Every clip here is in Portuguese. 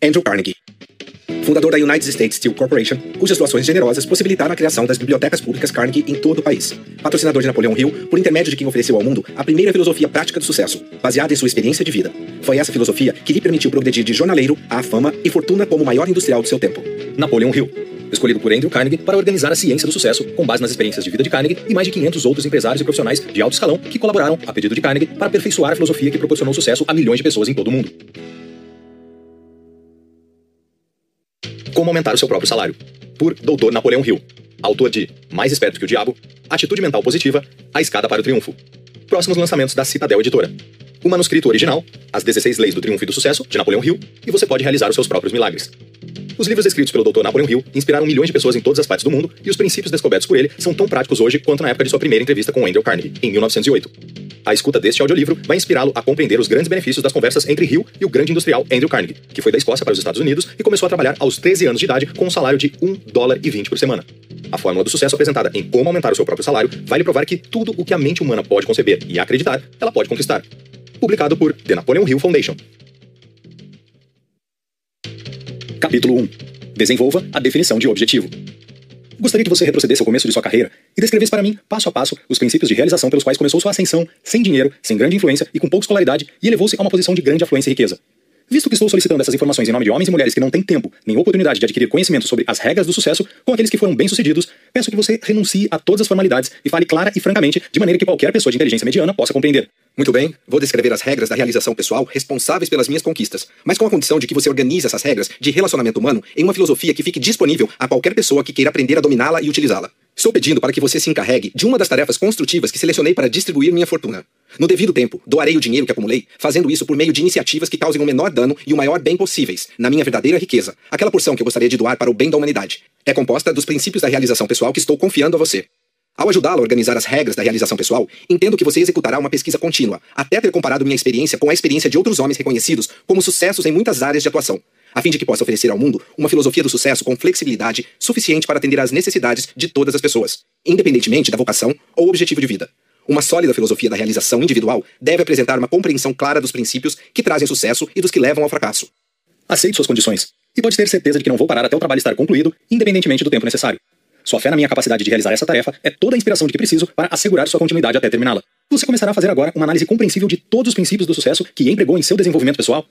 Andrew Carnegie. Fundador da United States Steel Corporation, cujas doações generosas possibilitaram a criação das bibliotecas públicas Carnegie em todo o país. Patrocinador de Napoleão Hill, por intermédio de quem ofereceu ao mundo a primeira filosofia prática do sucesso, baseada em sua experiência de vida. Foi essa filosofia que lhe permitiu progredir de jornaleiro à fama e fortuna como o maior industrial do seu tempo. Napoleão Hill, escolhido por Andrew Carnegie para organizar a ciência do sucesso com base nas experiências de vida de Carnegie e mais de 500 outros empresários e profissionais de alto escalão que colaboraram, a pedido de Carnegie, para aperfeiçoar a filosofia que proporcionou sucesso a milhões de pessoas em todo o mundo. Como aumentar o seu próprio salário, por Dr. Napoleão Hill, autor de Mais Esperto que o Diabo, Atitude Mental Positiva, A Escada para o Triunfo. Próximos lançamentos da Citadel Editora. O manuscrito original, As 16 Leis do Triunfo e do Sucesso, de Napoleão Hill, e você pode realizar os seus próprios milagres. Os livros escritos pelo Dr. Napoleon Hill inspiraram milhões de pessoas em todas as partes do mundo, e os princípios descobertos por ele são tão práticos hoje quanto na época de sua primeira entrevista com Andrew Carnegie, em 1908. A escuta deste audiolivro vai inspirá-lo a compreender os grandes benefícios das conversas entre Hill e o grande industrial Andrew Carnegie, que foi da Escócia para os Estados Unidos e começou a trabalhar aos 13 anos de idade com um salário de 1 dólar e 20 por semana. A fórmula do sucesso apresentada em Como Aumentar o Seu Próprio Salário vai lhe provar que tudo o que a mente humana pode conceber e acreditar, ela pode conquistar. Publicado por The Napoleon Hill Foundation. Capítulo 1 Desenvolva a definição de objetivo. Gostaria que você retrocedesse ao começo de sua carreira e descrevesse para mim, passo a passo, os princípios de realização pelos quais começou sua ascensão, sem dinheiro, sem grande influência e com pouca escolaridade, e elevou-se a uma posição de grande afluência e riqueza. Visto que estou solicitando essas informações em nome de homens e mulheres que não têm tempo nem oportunidade de adquirir conhecimento sobre as regras do sucesso com aqueles que foram bem-sucedidos, peço que você renuncie a todas as formalidades e fale clara e francamente, de maneira que qualquer pessoa de inteligência mediana possa compreender. Muito bem, vou descrever as regras da realização pessoal responsáveis pelas minhas conquistas, mas com a condição de que você organize essas regras de relacionamento humano em uma filosofia que fique disponível a qualquer pessoa que queira aprender a dominá-la e utilizá-la. Estou pedindo para que você se encarregue de uma das tarefas construtivas que selecionei para distribuir minha fortuna. No devido tempo, doarei o dinheiro que acumulei, fazendo isso por meio de iniciativas que causem o menor dano e o maior bem possíveis, na minha verdadeira riqueza, aquela porção que eu gostaria de doar para o bem da humanidade. É composta dos princípios da realização pessoal que estou confiando a você. Ao ajudá-lo a organizar as regras da realização pessoal, entendo que você executará uma pesquisa contínua, até ter comparado minha experiência com a experiência de outros homens reconhecidos como sucessos em muitas áreas de atuação, a fim de que possa oferecer ao mundo uma filosofia do sucesso com flexibilidade suficiente para atender às necessidades de todas as pessoas, independentemente da vocação ou objetivo de vida. Uma sólida filosofia da realização individual deve apresentar uma compreensão clara dos princípios que trazem sucesso e dos que levam ao fracasso. Aceite suas condições, e pode ter certeza de que não vou parar até o trabalho estar concluído, independentemente do tempo necessário. Sua fé na minha capacidade de realizar essa tarefa é toda a inspiração de que preciso para assegurar sua continuidade até terminá-la. Você começará a fazer agora uma análise compreensível de todos os princípios do sucesso que empregou em seu desenvolvimento pessoal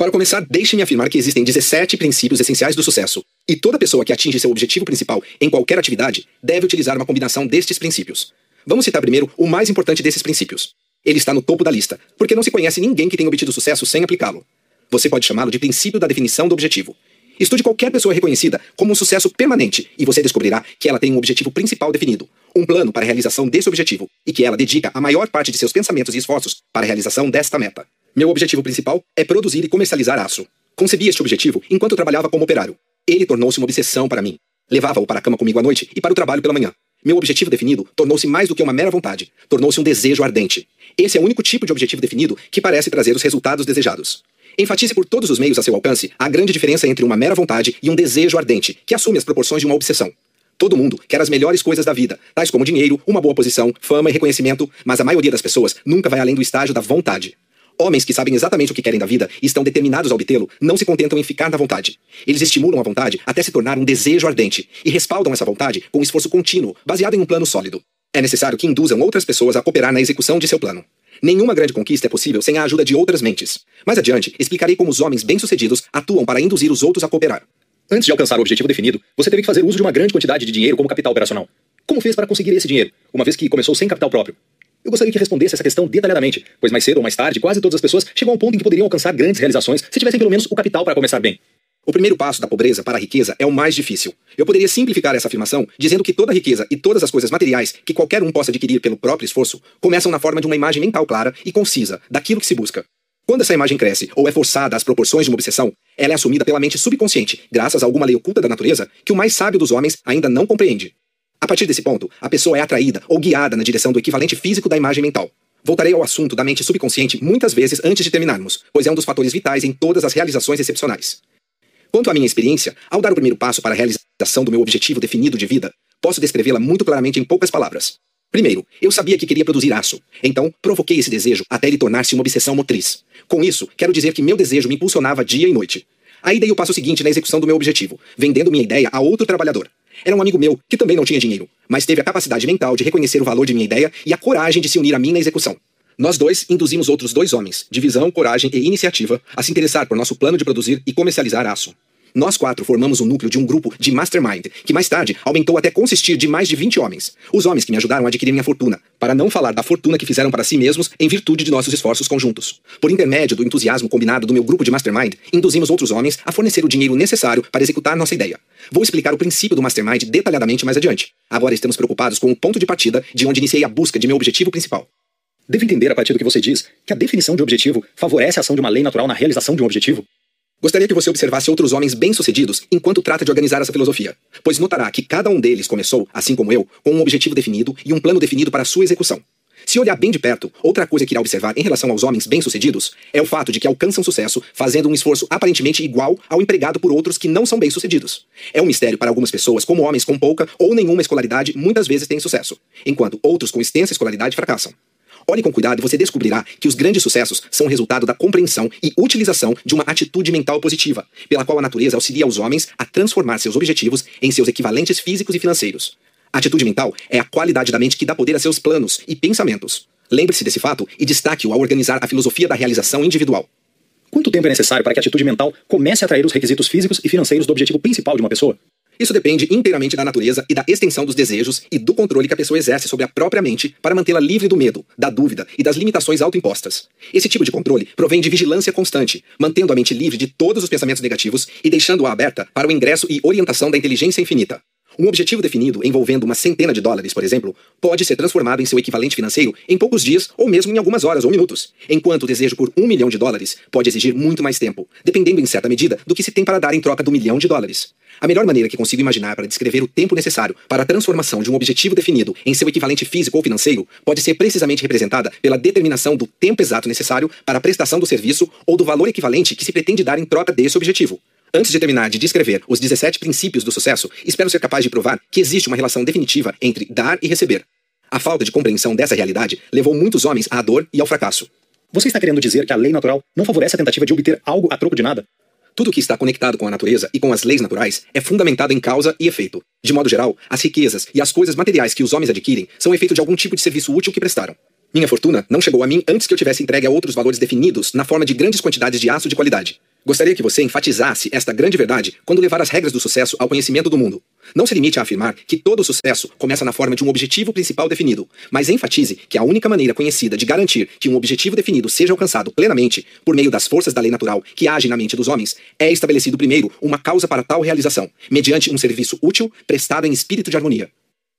para começar, deixe-me afirmar que existem 17 princípios essenciais do sucesso, e toda pessoa que atinge seu objetivo principal em qualquer atividade deve utilizar uma combinação destes princípios. Vamos citar primeiro o mais importante desses princípios. Ele está no topo da lista, porque não se conhece ninguém que tenha obtido sucesso sem aplicá-lo. Você pode chamá-lo de princípio da definição do objetivo. Estude qualquer pessoa reconhecida como um sucesso permanente e você descobrirá que ela tem um objetivo principal definido, um plano para a realização desse objetivo, e que ela dedica a maior parte de seus pensamentos e esforços para a realização desta meta. Meu objetivo principal é produzir e comercializar aço. Concebi este objetivo enquanto trabalhava como operário. Ele tornou-se uma obsessão para mim. Levava-o para a cama comigo à noite e para o trabalho pela manhã. Meu objetivo definido tornou-se mais do que uma mera vontade, tornou-se um desejo ardente. Esse é o único tipo de objetivo definido que parece trazer os resultados desejados. Enfatize por todos os meios a seu alcance a grande diferença entre uma mera vontade e um desejo ardente, que assume as proporções de uma obsessão. Todo mundo quer as melhores coisas da vida, tais como dinheiro, uma boa posição, fama e reconhecimento, mas a maioria das pessoas nunca vai além do estágio da vontade. Homens que sabem exatamente o que querem da vida e estão determinados a obtê-lo não se contentam em ficar na vontade. Eles estimulam a vontade até se tornar um desejo ardente e respaldam essa vontade com um esforço contínuo, baseado em um plano sólido. É necessário que induzam outras pessoas a cooperar na execução de seu plano. Nenhuma grande conquista é possível sem a ajuda de outras mentes. Mais adiante, explicarei como os homens bem-sucedidos atuam para induzir os outros a cooperar. Antes de alcançar o objetivo definido, você teve que fazer uso de uma grande quantidade de dinheiro como capital operacional. Como fez para conseguir esse dinheiro, uma vez que começou sem capital próprio? Eu gostaria que respondesse essa questão detalhadamente, pois mais cedo ou mais tarde, quase todas as pessoas chegam ao ponto em que poderiam alcançar grandes realizações se tivessem pelo menos o capital para começar bem. O primeiro passo da pobreza para a riqueza é o mais difícil. Eu poderia simplificar essa afirmação dizendo que toda riqueza e todas as coisas materiais que qualquer um possa adquirir pelo próprio esforço começam na forma de uma imagem mental clara e concisa daquilo que se busca. Quando essa imagem cresce ou é forçada às proporções de uma obsessão, ela é assumida pela mente subconsciente, graças a alguma lei oculta da natureza que o mais sábio dos homens ainda não compreende. A partir desse ponto, a pessoa é atraída ou guiada na direção do equivalente físico da imagem mental. Voltarei ao assunto da mente subconsciente muitas vezes antes de terminarmos, pois é um dos fatores vitais em todas as realizações excepcionais. Quanto à minha experiência, ao dar o primeiro passo para a realização do meu objetivo definido de vida, posso descrevê-la muito claramente em poucas palavras. Primeiro, eu sabia que queria produzir aço, então provoquei esse desejo até ele tornar-se uma obsessão motriz. Com isso, quero dizer que meu desejo me impulsionava dia e noite. Aí dei o passo seguinte na execução do meu objetivo, vendendo minha ideia a outro trabalhador. Era um amigo meu que também não tinha dinheiro, mas teve a capacidade mental de reconhecer o valor de minha ideia e a coragem de se unir a mim na execução. Nós dois induzimos outros dois homens, de visão, coragem e iniciativa, a se interessar por nosso plano de produzir e comercializar aço. Nós quatro formamos o núcleo de um grupo de mastermind, que mais tarde aumentou até consistir de mais de 20 homens. Os homens que me ajudaram a adquirir minha fortuna, para não falar da fortuna que fizeram para si mesmos em virtude de nossos esforços conjuntos. Por intermédio do entusiasmo combinado do meu grupo de mastermind, induzimos outros homens a fornecer o dinheiro necessário para executar nossa ideia. Vou explicar o princípio do mastermind detalhadamente mais adiante. Agora estamos preocupados com o ponto de partida de onde iniciei a busca de meu objetivo principal. Devo entender, a partir do que você diz, que a definição de objetivo favorece a ação de uma lei natural na realização de um objetivo? Gostaria que você observasse outros homens bem-sucedidos enquanto trata de organizar essa filosofia, pois notará que cada um deles começou, assim como eu, com um objetivo definido e um plano definido para sua execução. Se olhar bem de perto, outra coisa que irá observar em relação aos homens bem-sucedidos é o fato de que alcançam sucesso fazendo um esforço aparentemente igual ao empregado por outros que não são bem-sucedidos. É um mistério para algumas pessoas como homens com pouca ou nenhuma escolaridade muitas vezes têm sucesso, enquanto outros com extensa escolaridade fracassam. Olhe com cuidado e você descobrirá que os grandes sucessos são resultado da compreensão e utilização de uma atitude mental positiva, pela qual a natureza auxilia os homens a transformar seus objetivos em seus equivalentes físicos e financeiros. A atitude mental é a qualidade da mente que dá poder a seus planos e pensamentos. Lembre-se desse fato e destaque-o ao organizar a filosofia da realização individual. Quanto tempo é necessário para que a atitude mental comece a atrair os requisitos físicos e financeiros do objetivo principal de uma pessoa? Isso depende inteiramente da natureza e da extensão dos desejos e do controle que a pessoa exerce sobre a própria mente para mantê-la livre do medo, da dúvida e das limitações autoimpostas. Esse tipo de controle provém de vigilância constante, mantendo a mente livre de todos os pensamentos negativos e deixando-a aberta para o ingresso e orientação da inteligência infinita. Um objetivo definido, envolvendo uma centena de dólares, por exemplo, pode ser transformado em seu equivalente financeiro em poucos dias ou mesmo em algumas horas ou minutos, enquanto o desejo por um milhão de dólares pode exigir muito mais tempo, dependendo em certa medida do que se tem para dar em troca do milhão de dólares. A melhor maneira que consigo imaginar para descrever o tempo necessário para a transformação de um objetivo definido em seu equivalente físico ou financeiro pode ser precisamente representada pela determinação do tempo exato necessário para a prestação do serviço ou do valor equivalente que se pretende dar em troca desse objetivo. Antes de terminar de descrever os 17 princípios do sucesso, espero ser capaz de provar que existe uma relação definitiva entre dar e receber. A falta de compreensão dessa realidade levou muitos homens à dor e ao fracasso. Você está querendo dizer que a lei natural não favorece a tentativa de obter algo a troco de nada? Tudo que está conectado com a natureza e com as leis naturais é fundamentado em causa e efeito. De modo geral, as riquezas e as coisas materiais que os homens adquirem são efeito de algum tipo de serviço útil que prestaram. Minha fortuna não chegou a mim antes que eu tivesse entregue a outros valores definidos na forma de grandes quantidades de aço de qualidade. Gostaria que você enfatizasse esta grande verdade quando levar as regras do sucesso ao conhecimento do mundo. Não se limite a afirmar que todo sucesso começa na forma de um objetivo principal definido, mas enfatize que a única maneira conhecida de garantir que um objetivo definido seja alcançado plenamente por meio das forças da lei natural que agem na mente dos homens é estabelecido primeiro uma causa para tal realização, mediante um serviço útil prestado em espírito de harmonia.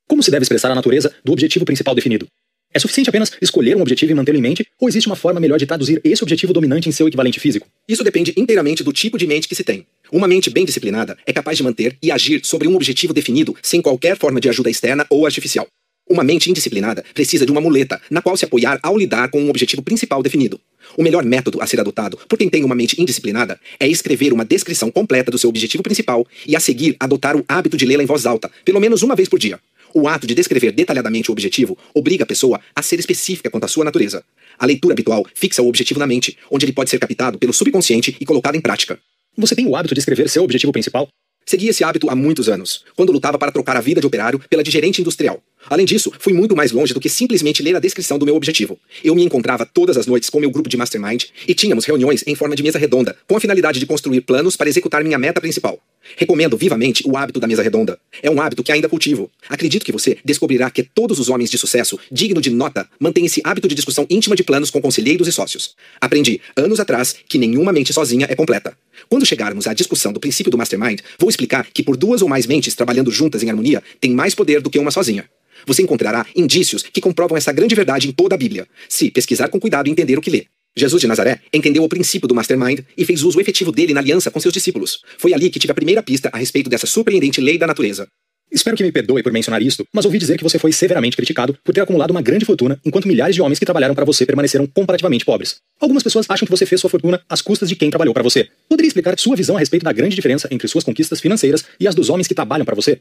Como se deve expressar a natureza do objetivo principal definido? É suficiente apenas escolher um objetivo e mantê-lo em mente, ou existe uma forma melhor de traduzir esse objetivo dominante em seu equivalente físico? Isso depende inteiramente do tipo de mente que se tem. Uma mente bem disciplinada é capaz de manter e agir sobre um objetivo definido sem qualquer forma de ajuda externa ou artificial. Uma mente indisciplinada precisa de uma muleta na qual se apoiar ao lidar com um objetivo principal definido. O melhor método a ser adotado por quem tem uma mente indisciplinada é escrever uma descrição completa do seu objetivo principal e a seguir adotar o hábito de lê-la em voz alta, pelo menos uma vez por dia. O ato de descrever detalhadamente o objetivo obriga a pessoa a ser específica quanto à sua natureza. A leitura habitual fixa o objetivo na mente, onde ele pode ser captado pelo subconsciente e colocado em prática. Você tem o hábito de escrever seu objetivo principal? Segui esse hábito há muitos anos, quando lutava para trocar a vida de operário pela de gerente industrial. Além disso, fui muito mais longe do que simplesmente ler a descrição do meu objetivo. Eu me encontrava todas as noites com meu grupo de mastermind e tínhamos reuniões em forma de mesa redonda, com a finalidade de construir planos para executar minha meta principal. Recomendo vivamente o hábito da mesa redonda. É um hábito que ainda cultivo. Acredito que você descobrirá que todos os homens de sucesso, digno de nota, mantêm esse hábito de discussão íntima de planos com conselheiros e sócios. Aprendi, anos atrás, que nenhuma mente sozinha é completa. Quando chegarmos à discussão do princípio do mastermind, vou explicar que por duas ou mais mentes trabalhando juntas em harmonia tem mais poder do que uma sozinha. Você encontrará indícios que comprovam essa grande verdade em toda a Bíblia, se pesquisar com cuidado e entender o que lê. Jesus de Nazaré entendeu o princípio do mastermind e fez uso efetivo dele na aliança com seus discípulos. Foi ali que tive a primeira pista a respeito dessa surpreendente lei da natureza. Espero que me perdoe por mencionar isto, mas ouvi dizer que você foi severamente criticado por ter acumulado uma grande fortuna, enquanto milhares de homens que trabalharam para você permaneceram comparativamente pobres. Algumas pessoas acham que você fez sua fortuna às custas de quem trabalhou para você. Poderia explicar sua visão a respeito da grande diferença entre suas conquistas financeiras e as dos homens que trabalham para você?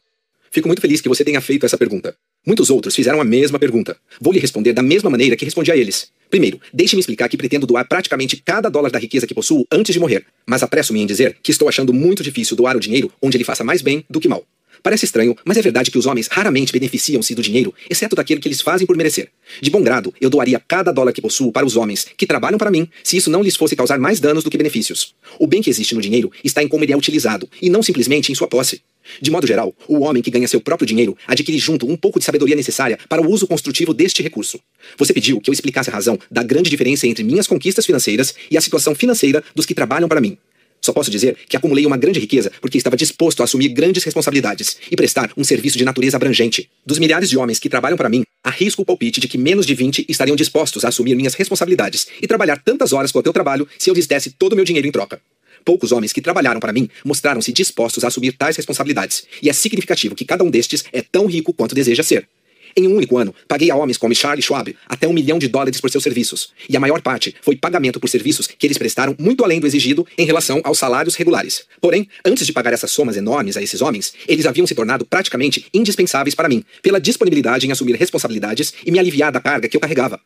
Fico muito feliz que você tenha feito essa pergunta. Muitos outros fizeram a mesma pergunta. Vou lhe responder da mesma maneira que respondi a eles. Primeiro, deixe-me explicar que pretendo doar praticamente cada dólar da riqueza que possuo antes de morrer, mas apresso-me em dizer que estou achando muito difícil doar o dinheiro onde ele faça mais bem do que mal. Parece estranho, mas é verdade que os homens raramente beneficiam-se do dinheiro, exceto daquele que eles fazem por merecer. De bom grado, eu doaria cada dólar que possuo para os homens que trabalham para mim, se isso não lhes fosse causar mais danos do que benefícios. O bem que existe no dinheiro está em como ele é utilizado, e não simplesmente em sua posse. De modo geral, o homem que ganha seu próprio dinheiro adquire junto um pouco de sabedoria necessária para o uso construtivo deste recurso. Você pediu que eu explicasse a razão da grande diferença entre minhas conquistas financeiras e a situação financeira dos que trabalham para mim. Só posso dizer que acumulei uma grande riqueza porque estava disposto a assumir grandes responsabilidades e prestar um serviço de natureza abrangente. Dos milhares de homens que trabalham para mim, arrisco o palpite de que menos de 20 estariam dispostos a assumir minhas responsabilidades e trabalhar tantas horas quanto eu trabalho se eu lhes desse todo o meu dinheiro em troca. Poucos homens que trabalharam para mim mostraram-se dispostos a assumir tais responsabilidades, e é significativo que cada um destes é tão rico quanto deseja ser. Em um único ano, paguei a homens como Charlie Schwab até um milhão de dólares por seus serviços, e a maior parte foi pagamento por serviços que eles prestaram muito além do exigido em relação aos salários regulares. Porém, antes de pagar essas somas enormes a esses homens, eles haviam se tornado praticamente indispensáveis para mim, pela disponibilidade em assumir responsabilidades e me aliviar da carga que eu carregava.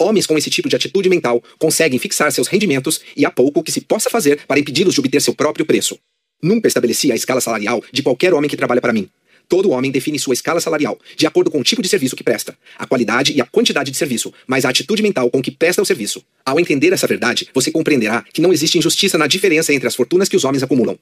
Homens com esse tipo de atitude mental conseguem fixar seus rendimentos e há pouco que se possa fazer para impedi-los de obter seu próprio preço. Nunca estabeleci a escala salarial de qualquer homem que trabalha para mim. Todo homem define sua escala salarial, de acordo com o tipo de serviço que presta, a qualidade e a quantidade de serviço, mas a atitude mental com que presta o serviço. Ao entender essa verdade, você compreenderá que não existe injustiça na diferença entre as fortunas que os homens acumulam.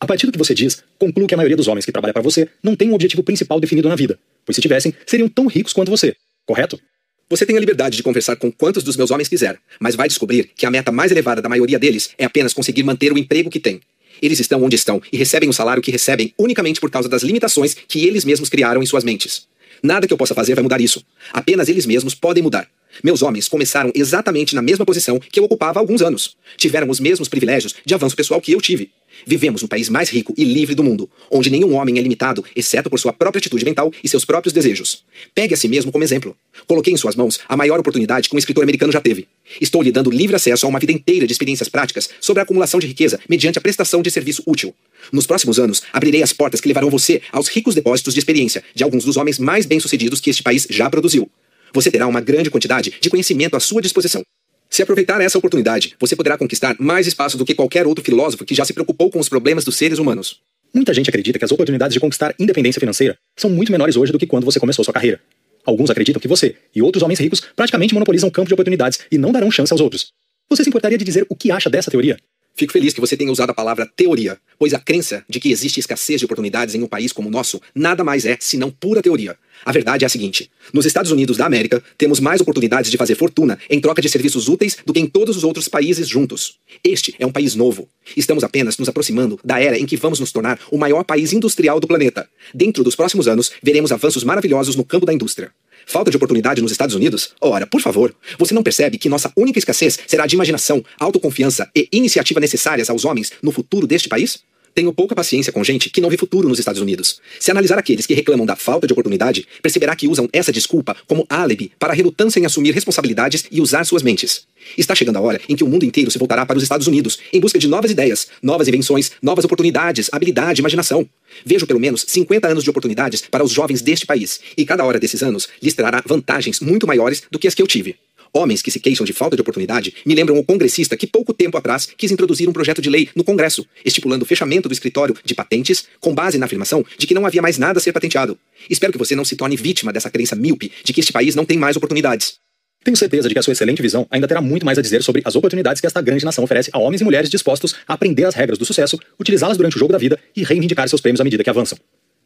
A partir do que você diz, concluo que a maioria dos homens que trabalha para você não tem um objetivo principal definido na vida, pois se tivessem, seriam tão ricos quanto você, correto? Você tem a liberdade de conversar com quantos dos meus homens quiser, mas vai descobrir que a meta mais elevada da maioria deles é apenas conseguir manter o emprego que têm. Eles estão onde estão e recebem o salário que recebem unicamente por causa das limitações que eles mesmos criaram em suas mentes. Nada que eu possa fazer vai mudar isso. Apenas eles mesmos podem mudar. Meus homens começaram exatamente na mesma posição que eu ocupava há alguns anos. Tiveram os mesmos privilégios de avanço pessoal que eu tive. Vivemos no país mais rico e livre do mundo, onde nenhum homem é limitado, exceto por sua própria atitude mental e seus próprios desejos. Pegue a si mesmo como exemplo. Coloquei em suas mãos a maior oportunidade que um escritor americano já teve. Estou lhe dando livre acesso a uma vida inteira de experiências práticas sobre a acumulação de riqueza mediante a prestação de serviço útil. Nos próximos anos, abrirei as portas que levarão você aos ricos depósitos de experiência de alguns dos homens mais bem-sucedidos que este país já produziu. Você terá uma grande quantidade de conhecimento à sua disposição. Se aproveitar essa oportunidade, você poderá conquistar mais espaço do que qualquer outro filósofo que já se preocupou com os problemas dos seres humanos. Muita gente acredita que as oportunidades de conquistar independência financeira são muito menores hoje do que quando você começou sua carreira. Alguns acreditam que você e outros homens ricos praticamente monopolizam o campo de oportunidades e não darão chance aos outros. Você se importaria de dizer o que acha dessa teoria? Fico feliz que você tenha usado a palavra teoria, pois a crença de que existe escassez de oportunidades em um país como o nosso nada mais é senão pura teoria. A verdade é a seguinte: nos Estados Unidos da América, temos mais oportunidades de fazer fortuna em troca de serviços úteis do que em todos os outros países juntos. Este é um país novo. Estamos apenas nos aproximando da era em que vamos nos tornar o maior país industrial do planeta. Dentro dos próximos anos, veremos avanços maravilhosos no campo da indústria. Falta de oportunidade nos Estados Unidos? Ora, por favor, você não percebe que nossa única escassez será de imaginação, autoconfiança e iniciativa necessárias aos homens no futuro deste país? Tenho pouca paciência com gente que não vê futuro nos Estados Unidos. Se analisar aqueles que reclamam da falta de oportunidade, perceberá que usam essa desculpa como álibi para a relutância em assumir responsabilidades e usar suas mentes. Está chegando a hora em que o mundo inteiro se voltará para os Estados Unidos, em busca de novas ideias, novas invenções, novas oportunidades, habilidade, imaginação. Vejo pelo menos 50 anos de oportunidades para os jovens deste país, e cada hora desses anos lhes trará vantagens muito maiores do que as que eu tive. Homens que se queixam de falta de oportunidade me lembram o congressista que pouco tempo atrás quis introduzir um projeto de lei no Congresso, estipulando o fechamento do escritório de patentes com base na afirmação de que não havia mais nada a ser patenteado. Espero que você não se torne vítima dessa crença míope de que este país não tem mais oportunidades. Tenho certeza de que a sua excelente visão ainda terá muito mais a dizer sobre as oportunidades que esta grande nação oferece a homens e mulheres dispostos a aprender as regras do sucesso, utilizá-las durante o jogo da vida e reivindicar seus prêmios à medida que avançam.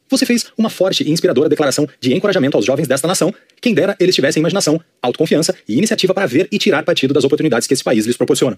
Você fez uma forte e inspiradora declaração de encorajamento aos jovens desta nação, quem dera eles tivessem imaginação, autoconfiança e iniciativa para ver e tirar partido das oportunidades que esse país lhes proporciona.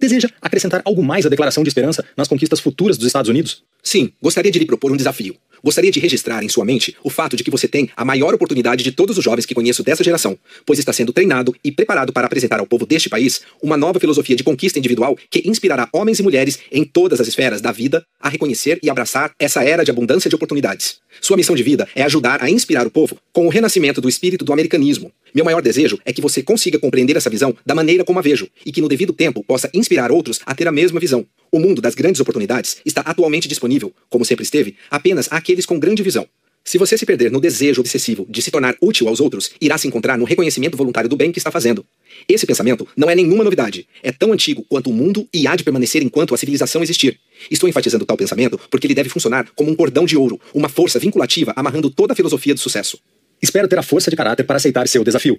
Deseja acrescentar algo mais à declaração de esperança nas conquistas futuras dos Estados Unidos? Sim, gostaria de lhe propor um desafio. Gostaria de registrar em sua mente o fato de que você tem a maior oportunidade de todos os jovens que conheço dessa geração, pois está sendo treinado e preparado para apresentar ao povo deste país uma nova filosofia de conquista individual que inspirará homens e mulheres em todas as esferas da vida a reconhecer e abraçar essa era de abundância de oportunidades. Sua missão de vida é ajudar a inspirar o povo com o renascimento do espírito do americanismo. Meu maior desejo é que você consiga compreender essa visão da maneira como a vejo e que no devido tempo possa inspirar outros a ter a mesma visão. O mundo das grandes oportunidades está atualmente disponível, como sempre esteve, apenas àqueles com grande visão. Se você se perder no desejo obsessivo de se tornar útil aos outros, irá se encontrar no reconhecimento voluntário do bem que está fazendo. Esse pensamento não é nenhuma novidade. É tão antigo quanto o mundo e há de permanecer enquanto a civilização existir. Estou enfatizando tal pensamento porque ele deve funcionar como um cordão de ouro, uma força vinculativa amarrando toda a filosofia do sucesso. Espero ter a força de caráter para aceitar seu desafio.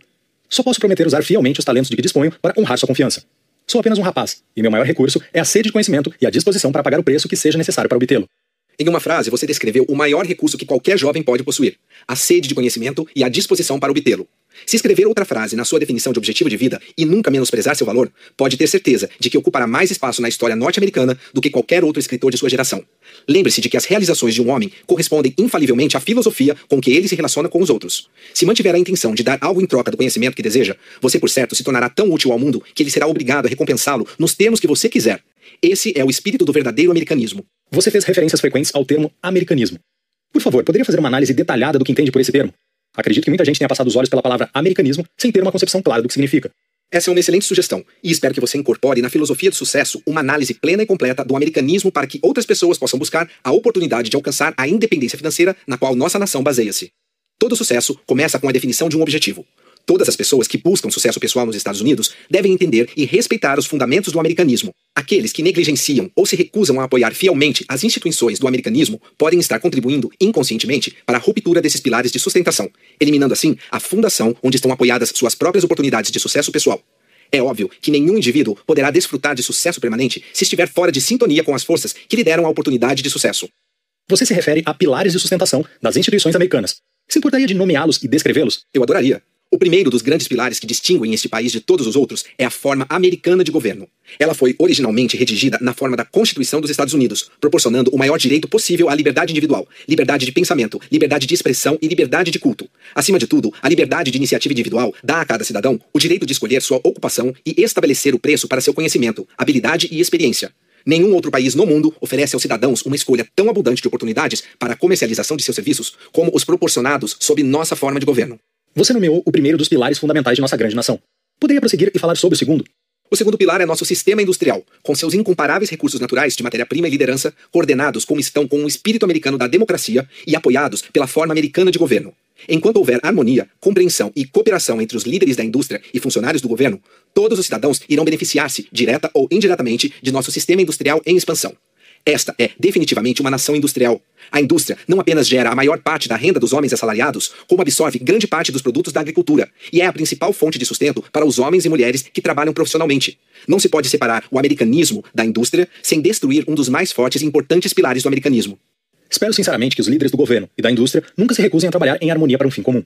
Só posso prometer usar fielmente os talentos de que disponho para honrar sua confiança. Sou apenas um rapaz, e meu maior recurso é a sede de conhecimento e a disposição para pagar o preço que seja necessário para obtê-lo. Em uma frase, você descreveu o maior recurso que qualquer jovem pode possuir: a sede de conhecimento e a disposição para obtê-lo. Se escrever outra frase na sua definição de objetivo de vida e nunca menosprezar seu valor, pode ter certeza de que ocupará mais espaço na história norte-americana do que qualquer outro escritor de sua geração. Lembre-se de que as realizações de um homem correspondem infalivelmente à filosofia com que ele se relaciona com os outros. Se mantiver a intenção de dar algo em troca do conhecimento que deseja, você, por certo, se tornará tão útil ao mundo que ele será obrigado a recompensá-lo nos termos que você quiser. Esse é o espírito do verdadeiro americanismo. Você fez referências frequentes ao termo americanismo. Por favor, poderia fazer uma análise detalhada do que entende por esse termo? Acredito que muita gente tenha passado os olhos pela palavra americanismo sem ter uma concepção clara do que significa. Essa é uma excelente sugestão, e espero que você incorpore na filosofia do sucesso uma análise plena e completa do americanismo para que outras pessoas possam buscar a oportunidade de alcançar a independência financeira na qual nossa nação baseia-se. Todo sucesso começa com a definição de um objetivo. Todas as pessoas que buscam sucesso pessoal nos Estados Unidos devem entender e respeitar os fundamentos do americanismo. Aqueles que negligenciam ou se recusam a apoiar fielmente as instituições do americanismo podem estar contribuindo inconscientemente para a ruptura desses pilares de sustentação, eliminando assim a fundação onde estão apoiadas suas próprias oportunidades de sucesso pessoal. É óbvio que nenhum indivíduo poderá desfrutar de sucesso permanente se estiver fora de sintonia com as forças que lhe deram a oportunidade de sucesso. Você se refere a pilares de sustentação das instituições americanas. Se importaria de nomeá-los e descrevê-los? Eu adoraria. O primeiro dos grandes pilares que distinguem este país de todos os outros é a forma americana de governo. Ela foi originalmente redigida na forma da Constituição dos Estados Unidos, proporcionando o maior direito possível à liberdade individual, liberdade de pensamento, liberdade de expressão e liberdade de culto. Acima de tudo, a liberdade de iniciativa individual dá a cada cidadão o direito de escolher sua ocupação e estabelecer o preço para seu conhecimento, habilidade e experiência. Nenhum outro país no mundo oferece aos cidadãos uma escolha tão abundante de oportunidades para a comercialização de seus serviços como os proporcionados sob nossa forma de governo. Você nomeou o primeiro dos pilares fundamentais de nossa grande nação. Poderia prosseguir e falar sobre o segundo? O segundo pilar é nosso sistema industrial, com seus incomparáveis recursos naturais de matéria-prima e liderança, coordenados como estão com o espírito americano da democracia e apoiados pela forma americana de governo. Enquanto houver harmonia, compreensão e cooperação entre os líderes da indústria e funcionários do governo, todos os cidadãos irão beneficiar-se, direta ou indiretamente, de nosso sistema industrial em expansão. Esta é definitivamente uma nação industrial. A indústria não apenas gera a maior parte da renda dos homens assalariados, como absorve grande parte dos produtos da agricultura e é a principal fonte de sustento para os homens e mulheres que trabalham profissionalmente. Não se pode separar o americanismo da indústria sem destruir um dos mais fortes e importantes pilares do americanismo. Espero sinceramente que os líderes do governo e da indústria nunca se recusem a trabalhar em harmonia para um fim comum.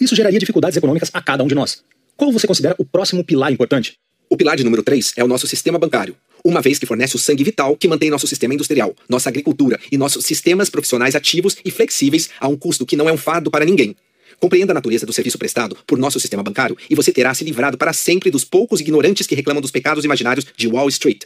Isso geraria dificuldades econômicas a cada um de nós. Qual você considera o próximo pilar importante? O pilar de número 3 é o nosso sistema bancário uma vez que fornece o sangue vital que mantém nosso sistema industrial, nossa agricultura e nossos sistemas profissionais ativos e flexíveis a um custo que não é um fardo para ninguém. Compreenda a natureza do serviço prestado por nosso sistema bancário e você terá se livrado para sempre dos poucos ignorantes que reclamam dos pecados imaginários de Wall Street.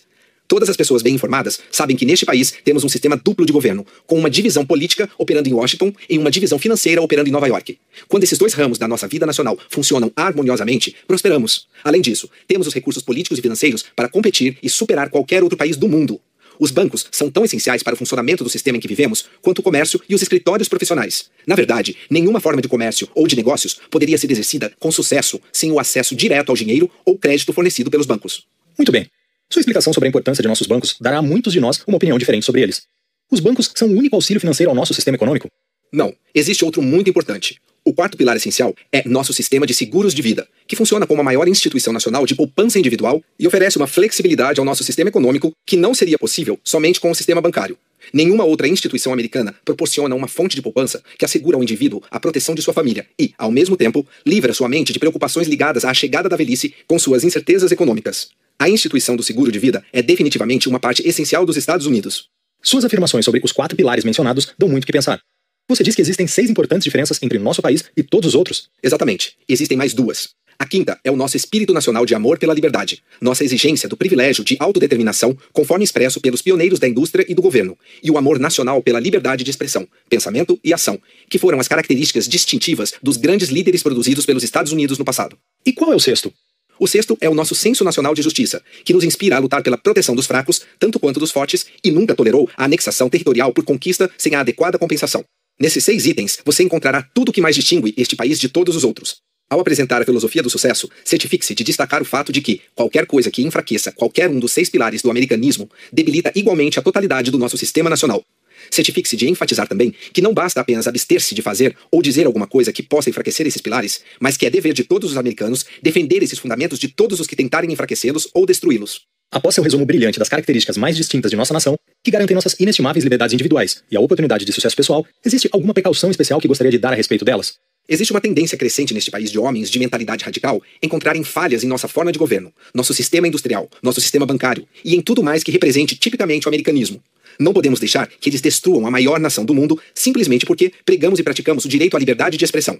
Todas as pessoas bem informadas sabem que neste país temos um sistema duplo de governo, com uma divisão política operando em Washington e uma divisão financeira operando em Nova York. Quando esses dois ramos da nossa vida nacional funcionam harmoniosamente, prosperamos. Além disso, temos os recursos políticos e financeiros para competir e superar qualquer outro país do mundo. Os bancos são tão essenciais para o funcionamento do sistema em que vivemos quanto o comércio e os escritórios profissionais. Na verdade, nenhuma forma de comércio ou de negócios poderia ser exercida com sucesso sem o acesso direto ao dinheiro ou crédito fornecido pelos bancos. Muito bem. Sua explicação sobre a importância de nossos bancos dará a muitos de nós uma opinião diferente sobre eles. Os bancos são o único auxílio financeiro ao nosso sistema econômico? Não, existe outro muito importante. O quarto pilar essencial é nosso sistema de seguros de vida, que funciona como a maior instituição nacional de poupança individual e oferece uma flexibilidade ao nosso sistema econômico que não seria possível somente com o sistema bancário. Nenhuma outra instituição americana proporciona uma fonte de poupança que assegura ao indivíduo a proteção de sua família e, ao mesmo tempo, livra sua mente de preocupações ligadas à chegada da velhice com suas incertezas econômicas. A instituição do seguro de vida é definitivamente uma parte essencial dos Estados Unidos. Suas afirmações sobre os quatro pilares mencionados dão muito o que pensar. Você diz que existem seis importantes diferenças entre nosso país e todos os outros? Exatamente. Existem mais duas. A quinta é o nosso espírito nacional de amor pela liberdade, nossa exigência do privilégio de autodeterminação, conforme expresso pelos pioneiros da indústria e do governo, e o amor nacional pela liberdade de expressão, pensamento e ação, que foram as características distintivas dos grandes líderes produzidos pelos Estados Unidos no passado. E qual é o sexto? O sexto é o nosso senso nacional de justiça, que nos inspira a lutar pela proteção dos fracos, tanto quanto dos fortes, e nunca tolerou a anexação territorial por conquista sem a adequada compensação. Nesses seis itens, você encontrará tudo o que mais distingue este país de todos os outros. Ao apresentar a filosofia do sucesso, certifique-se de destacar o fato de que qualquer coisa que enfraqueça qualquer um dos seis pilares do americanismo debilita igualmente a totalidade do nosso sistema nacional. Certifique-se de enfatizar também que não basta apenas abster-se de fazer ou dizer alguma coisa que possa enfraquecer esses pilares, mas que é dever de todos os americanos defender esses fundamentos de todos os que tentarem enfraquecê-los ou destruí-los. Após seu resumo brilhante das características mais distintas de nossa nação, que garantem nossas inestimáveis liberdades individuais e a oportunidade de sucesso pessoal, existe alguma precaução especial que gostaria de dar a respeito delas? Existe uma tendência crescente neste país de homens de mentalidade radical encontrarem falhas em nossa forma de governo, nosso sistema industrial, nosso sistema bancário e em tudo mais que represente tipicamente o americanismo. Não podemos deixar que eles destruam a maior nação do mundo simplesmente porque pregamos e praticamos o direito à liberdade de expressão.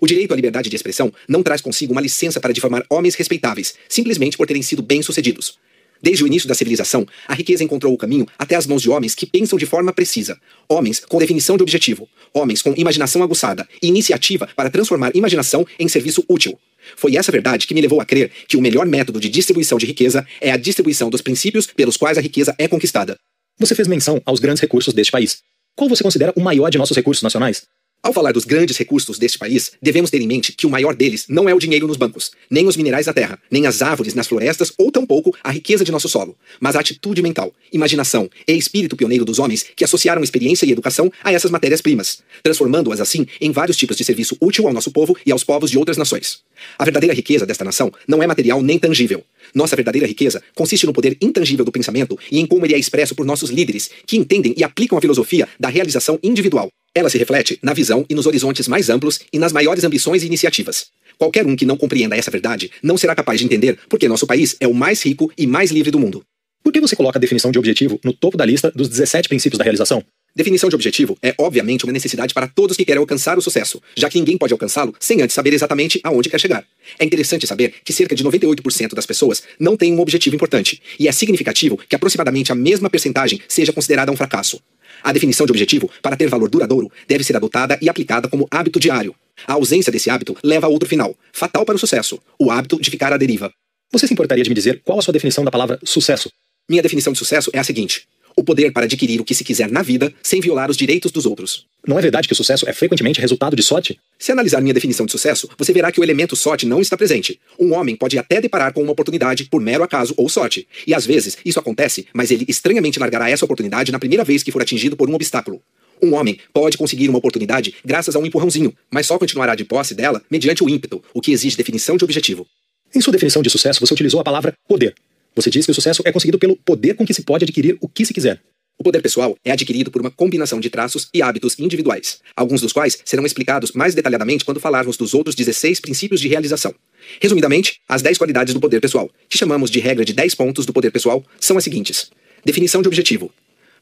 O direito à liberdade de expressão não traz consigo uma licença para difamar homens respeitáveis, simplesmente por terem sido bem-sucedidos. Desde o início da civilização, a riqueza encontrou o caminho até as mãos de homens que pensam de forma precisa, homens com definição de objetivo, homens com imaginação aguçada e iniciativa para transformar imaginação em serviço útil. Foi essa verdade que me levou a crer que o melhor método de distribuição de riqueza é a distribuição dos princípios pelos quais a riqueza é conquistada. Você fez menção aos grandes recursos deste país. Qual você considera o maior de nossos recursos nacionais? Ao falar dos grandes recursos deste país, devemos ter em mente que o maior deles não é o dinheiro nos bancos, nem os minerais da terra, nem as árvores nas florestas ou tampouco a riqueza de nosso solo, mas a atitude mental, imaginação e espírito pioneiro dos homens que associaram experiência e educação a essas matérias-primas, transformando-as assim em vários tipos de serviço útil ao nosso povo e aos povos de outras nações. A verdadeira riqueza desta nação não é material nem tangível. Nossa verdadeira riqueza consiste no poder intangível do pensamento e em como ele é expresso por nossos líderes, que entendem e aplicam a filosofia da realização individual, ela se reflete na visão e nos horizontes mais amplos e nas maiores ambições e iniciativas. Qualquer um que não compreenda essa verdade não será capaz de entender porque nosso país é o mais rico e mais livre do mundo. Por que você coloca a definição de objetivo no topo da lista dos 17 princípios da realização? Definição de objetivo é, obviamente, uma necessidade para todos que querem alcançar o sucesso, já que ninguém pode alcançá-lo sem antes saber exatamente aonde quer chegar. É interessante saber que cerca de 98% das pessoas não têm um objetivo importante, e é significativo que aproximadamente a mesma percentagem seja considerada um fracasso. A definição de objetivo, para ter valor duradouro, deve ser adotada e aplicada como hábito diário. A ausência desse hábito leva a outro final, fatal para o sucesso, o hábito de ficar à deriva. Você se importaria de me dizer qual a sua definição da palavra sucesso? Minha definição de sucesso é a seguinte: o poder para adquirir o que se quiser na vida sem violar os direitos dos outros. Não é verdade que o sucesso é frequentemente resultado de sorte? Se analisar minha definição de sucesso, você verá que o elemento sorte não está presente. Um homem pode até deparar com uma oportunidade por mero acaso ou sorte. E às vezes isso acontece, mas ele estranhamente largará essa oportunidade na primeira vez que for atingido por um obstáculo. Um homem pode conseguir uma oportunidade graças a um empurrãozinho, mas só continuará de posse dela mediante o ímpeto, o que exige definição de objetivo. Em sua definição de sucesso, você utilizou a palavra poder. Você diz que o sucesso é conseguido pelo poder com que se pode adquirir o que se quiser. O poder pessoal é adquirido por uma combinação de traços e hábitos individuais, alguns dos quais serão explicados mais detalhadamente quando falarmos dos outros 16 princípios de realização. Resumidamente, as 10 qualidades do poder pessoal, que chamamos de regra de 10 pontos do poder pessoal, são as seguintes: definição de objetivo,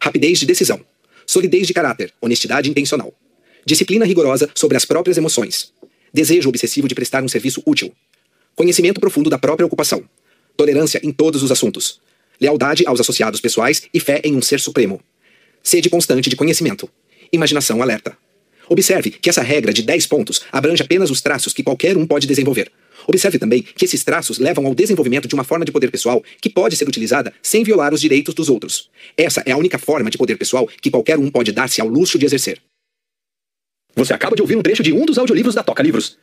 rapidez de decisão, solidez de caráter, honestidade intencional, disciplina rigorosa sobre as próprias emoções, desejo obsessivo de prestar um serviço útil, conhecimento profundo da própria ocupação, tolerância em todos os assuntos, lealdade aos associados pessoais e fé em um ser supremo. Sede constante de conhecimento. Imaginação alerta. Observe que essa regra de 10 pontos abrange apenas os traços que qualquer um pode desenvolver. Observe também que esses traços levam ao desenvolvimento de uma forma de poder pessoal que pode ser utilizada sem violar os direitos dos outros. Essa é a única forma de poder pessoal que qualquer um pode dar-se ao luxo de exercer. Você acaba de ouvir um trecho de um dos audiolivros da Toca Livros.